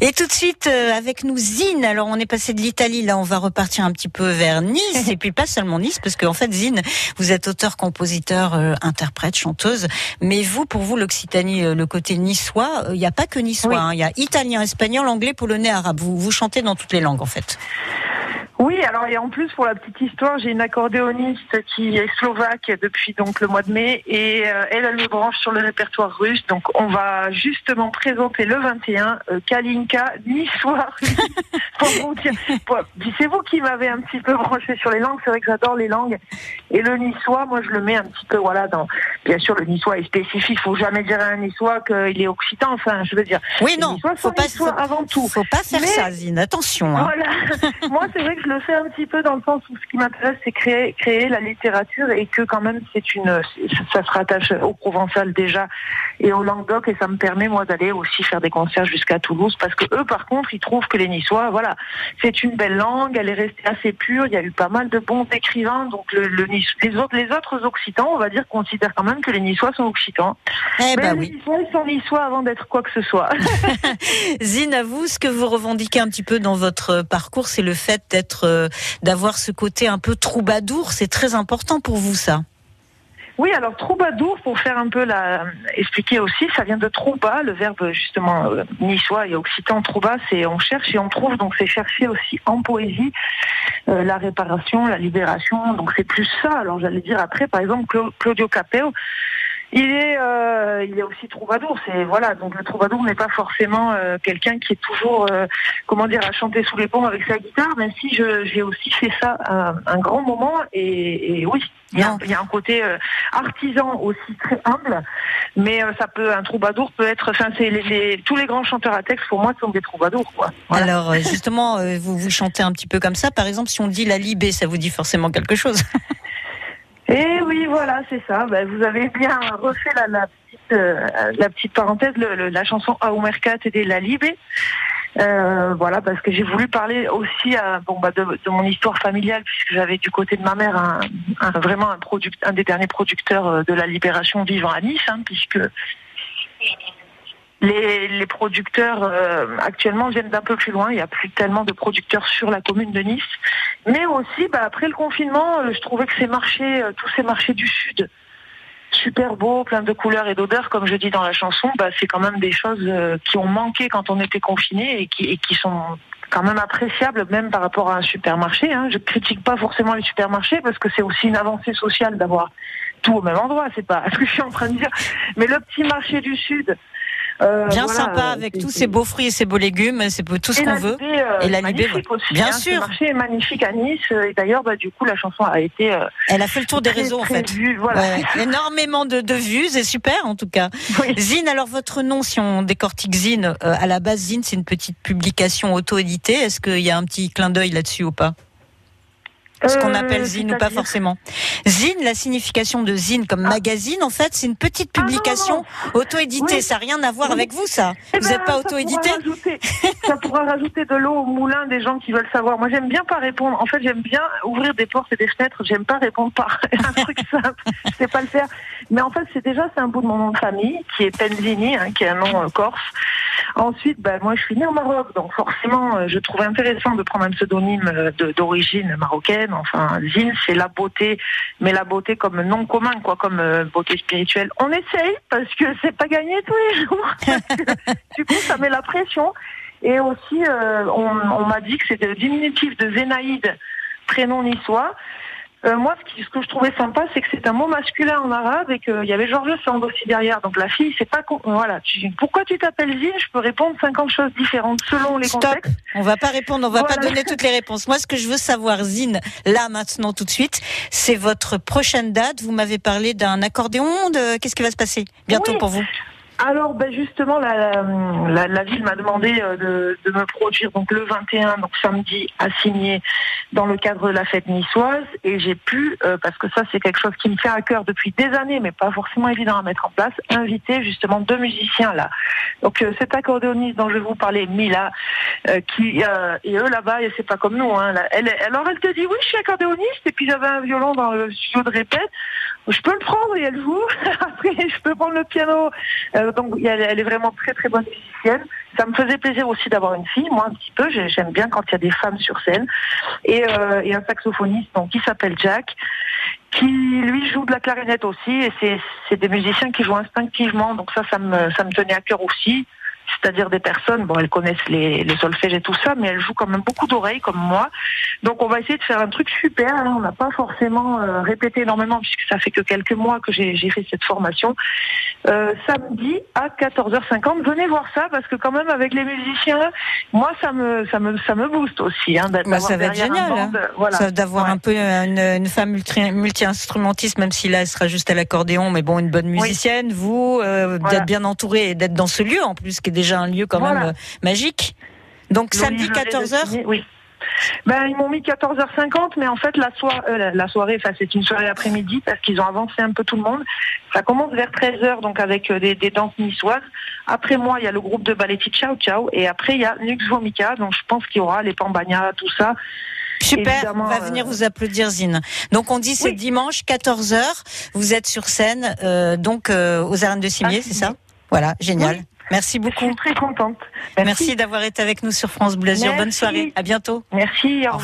Et tout de suite euh, avec nous Zine. Alors on est passé de l'Italie, là on va repartir un petit peu vers Nice et puis pas seulement Nice parce qu'en fait Zine, vous êtes auteur, compositeur, euh, interprète, chanteuse. Mais vous, pour vous l'Occitanie, euh, le côté niçois, il n'y a pas que niçois. hein. Il y a italien, espagnol, anglais, polonais, arabe. Vous, vous chantez dans toutes les langues en fait. Alors et en plus pour la petite histoire, j'ai une accordéoniste qui est slovaque depuis donc le mois de mai et euh, elle elle me branche sur le répertoire russe. Donc on va justement présenter le 21 euh, Kalinka niçois. c'est vous qui m'avez un petit peu branché sur les langues. C'est vrai que j'adore les langues et le niçois, moi je le mets un petit peu voilà dans. Bien sûr, le niçois est spécifique. Faut jamais dire à un niçois qu'il est occitan. Enfin, je veux dire. Oui, non, Niçois faut pas, niçois faut, avant tout. faut pas faire Mais- ça, Zine. Attention. Hein. Voilà. Moi, c'est vrai que je le fais un petit peu dans le sens où ce qui m'intéresse, c'est créer, créer la littérature et que quand même, c'est une, ça se rattache au provençal déjà et au Languedoc et ça me permet moi d'aller aussi faire des concerts jusqu'à Toulouse parce que eux, par contre, ils trouvent que les Niçois, voilà, c'est une belle langue, elle est restée assez pure. Il y a eu pas mal de bons écrivains, donc le, les autres, les autres Occitans, on va dire, considèrent quand même que les Niçois sont Occitans. Eh Mais ben les oui. Niçois, ils sont Niçois avant d'être quoi que ce soit. Zine, à vous, ce que vous revendiquez un petit peu dans votre parcours, c'est le fait d'être, euh, d'avoir ce côté un peu troubadour. C'est très important pour vous, ça. Oui, alors troubadour, pour faire un peu la expliquer aussi, ça vient de trouba, le verbe justement euh, niçois et occitan trouba, c'est on cherche et on trouve, donc c'est chercher aussi en poésie euh, la réparation, la libération, donc c'est plus ça. Alors j'allais dire après, par exemple Cla- Claudio Capeo, il est, euh, il est aussi troubadour. C'est voilà, donc le troubadour n'est pas forcément euh, quelqu'un qui est toujours, euh, comment dire, à chanter sous les ponts avec sa guitare. Même si j'ai aussi fait ça un, un grand moment, et, et oui, il y, a, Non. il y a un côté artisan aussi très humble, mais ça peut, un troubadour peut être, enfin, c'est les, les- tous les grands chanteurs à texte pour moi sont des troubadours, quoi. Voilà. Alors, justement, vous, vous chantez un petit peu comme ça. Par exemple, si on dit la libé, ça vous dit forcément quelque chose. Et oui, voilà, c'est ça. Ben, vous avez bien refait la, petite, euh, la petite parenthèse, le- le- la chanson Au Mercat et La Libé. Euh, voilà, parce que j'ai voulu parler aussi bah, de, mon histoire familiale, puisque j'avais du côté de ma mère un, vraiment un des derniers producteurs euh, de la libération vivant à Nice, hein, puisque les, producteurs euh, actuellement viennent d'un peu plus loin. Il n'y a plus tellement de producteurs sur la commune de Nice. Mais aussi, bah, après le confinement, euh, je trouvais que ces marchés, euh, tous ces marchés du Sud, super beaux, plein de couleurs et d'odeurs, comme je dis dans la chanson, bah, c'est quand même des choses qui ont manqué quand on était qui, et qui sont quand même appréciables, même par rapport à un supermarché. Hein. Je critique pas forcément les supermarchés parce que c'est aussi une avancée sociale d'avoir tout au même endroit. C'est pas ce que je suis en train de dire. Mais le petit marché du Sud. Euh, Bien voilà, sympa euh, avec tous ces beaux fruits et ces beaux légumes. C'est tout ce qu'on veut. Euh, Et la magnifique aussi, bien hein. sûr. Ce marché est magnifique à Nice. Et d'ailleurs, bah, du coup, la chanson a été euh, Elle a fait le tour des très, réseaux, en fait. vue, Voilà. Ouais. Énormément de, de vues, c'est super en tout cas. Oui. Zine, alors votre nom, si on décortique Zine, euh, à la base Zine, c'est une petite publication auto-éditée. Est-ce qu'il y a un petit clin d'œil là-dessus ou pas? Ce qu'on Euh, appelle Zine ou pas forcément. Zine, la signification de Zine comme Ah. magazine, en fait, c'est une petite Ah, publication auto-éditée. Oui. Ça n'a rien à voir Oui. avec vous, ça. Eh vous ben, n'êtes pas ça auto-édité Ça pourra rajouter de l'eau au moulin des gens qui veulent savoir. Moi, j'aime bien pas répondre. En fait, j'aime bien ouvrir des portes et des fenêtres. J'aime pas répondre par un truc simple. Je sais pas le faire. Mais en fait, c'est déjà c'est un bout de mon nom de famille qui est Penzini, hein, qui est un nom euh, corse. Ensuite, ben, moi, je suis née au Maroc, donc forcément, euh, je trouvais intéressant de prendre un pseudonyme euh, d'origine marocaine. Enfin, Zine, c'est la beauté, mais la beauté comme nom commun, quoi, comme euh, beauté spirituelle. On essaye parce que c'est pas gagné tous les jours. Du coup, ça met la pression. Et aussi, euh, on, on m'a dit que c'était le diminutif de Zénaïde, prénom niçois. Euh, moi, ce, qui- ce que je trouvais sympa, c'est que c'est un mot masculin en arabe et qu'il y avait Georges Sand aussi derrière. Donc la fille, c'est pas con- voilà. Tu, pourquoi tu t'appelles Zine? Je peux répondre 50 choses différentes selon les Stop. contextes. On va pas répondre, on va pas Voilà. donner toutes les réponses. Moi, ce que je veux savoir, Zine, là, maintenant, tout de suite, c'est votre prochaine date. Vous m'avez parlé d'un accordéon. De... Qu'est-ce qui va se passer bientôt Oui. pour vous? Alors, ben justement, la, la, la ville m'a demandé euh, de, de me produire donc le 21, donc samedi, à signer dans le cadre de la fête niçoise. Et j'ai pu, euh, parce que ça c'est quelque chose qui me fait à cœur depuis des années, mais pas forcément évident à mettre en place, inviter justement deux musiciens là. Donc euh, cet accordéoniste dont je vais vous parler, Mila, euh, qui euh, et eux là-bas, et c'est pas comme nous. Hein, là. alors elle te dit oui, je suis accordéoniste et puis j'avais un violon dans le studio de répète. Je peux le prendre et elle joue. Après, je peux prendre le piano. Euh, donc elle, est vraiment très très bonne musicienne. Ça me faisait plaisir aussi d'avoir une fille, moi un petit peu. J'ai- J'aime bien quand il y a des femmes sur scène. Et, euh, et un saxophoniste donc qui s'appelle Jack qui lui joue de la clarinette aussi. Et c'est c'est des musiciens qui jouent instinctivement. Donc ça ça me ça me tenait à cœur aussi c'est-à-dire des personnes bon elles connaissent les, les solfèges et tout ça mais elles jouent quand même beaucoup d'oreilles comme moi donc on va essayer de faire un truc super hein. on n'a pas forcément euh, répété énormément puisque ça fait que quelques mois que j'ai fait cette formation euh, samedi à 14h50 venez voir ça parce que quand même avec les musiciens moi ça me ça me ça me booste aussi hein, Bah, ça d'avoir va être génial, voilà Ça, D'avoir Ouais. un peu une, une femme multi- multi-instrumentiste, même si là elle sera juste à l'accordéon, mais bon, une bonne musicienne, vous, euh, Voilà. d'être bien entouré et d'être dans ce lieu en plus, qui est déjà un lieu quand Voilà. même euh, magique. Donc samedi Le 14h Destiné, Oui. Ben, ils m'ont mis 14h50, mais en fait, la, soir- euh, la- soirée, enfin, c'est une soirée après-midi parce qu'ils ont avancé un peu tout le monde. Ça commence vers 13h, donc avec euh, des, des danses niçoises. Après moi, il y a le groupe de balletti Ciao Ciao. Et après, il y a Nux Vomica. Donc, je pense qu'il y aura les Pambagna, tout ça. Super, on va venir vous applaudir Zine. Donc on dit c'est Oui. dimanche 14h, vous êtes sur scène euh, donc aux arènes de Cimier, À c'est ça Voilà, génial. Oui. Merci Je beaucoup. suis très contente. Merci, d'avoir été avec nous sur France Bleu. Bonne soirée. À bientôt. Merci. Au revoir.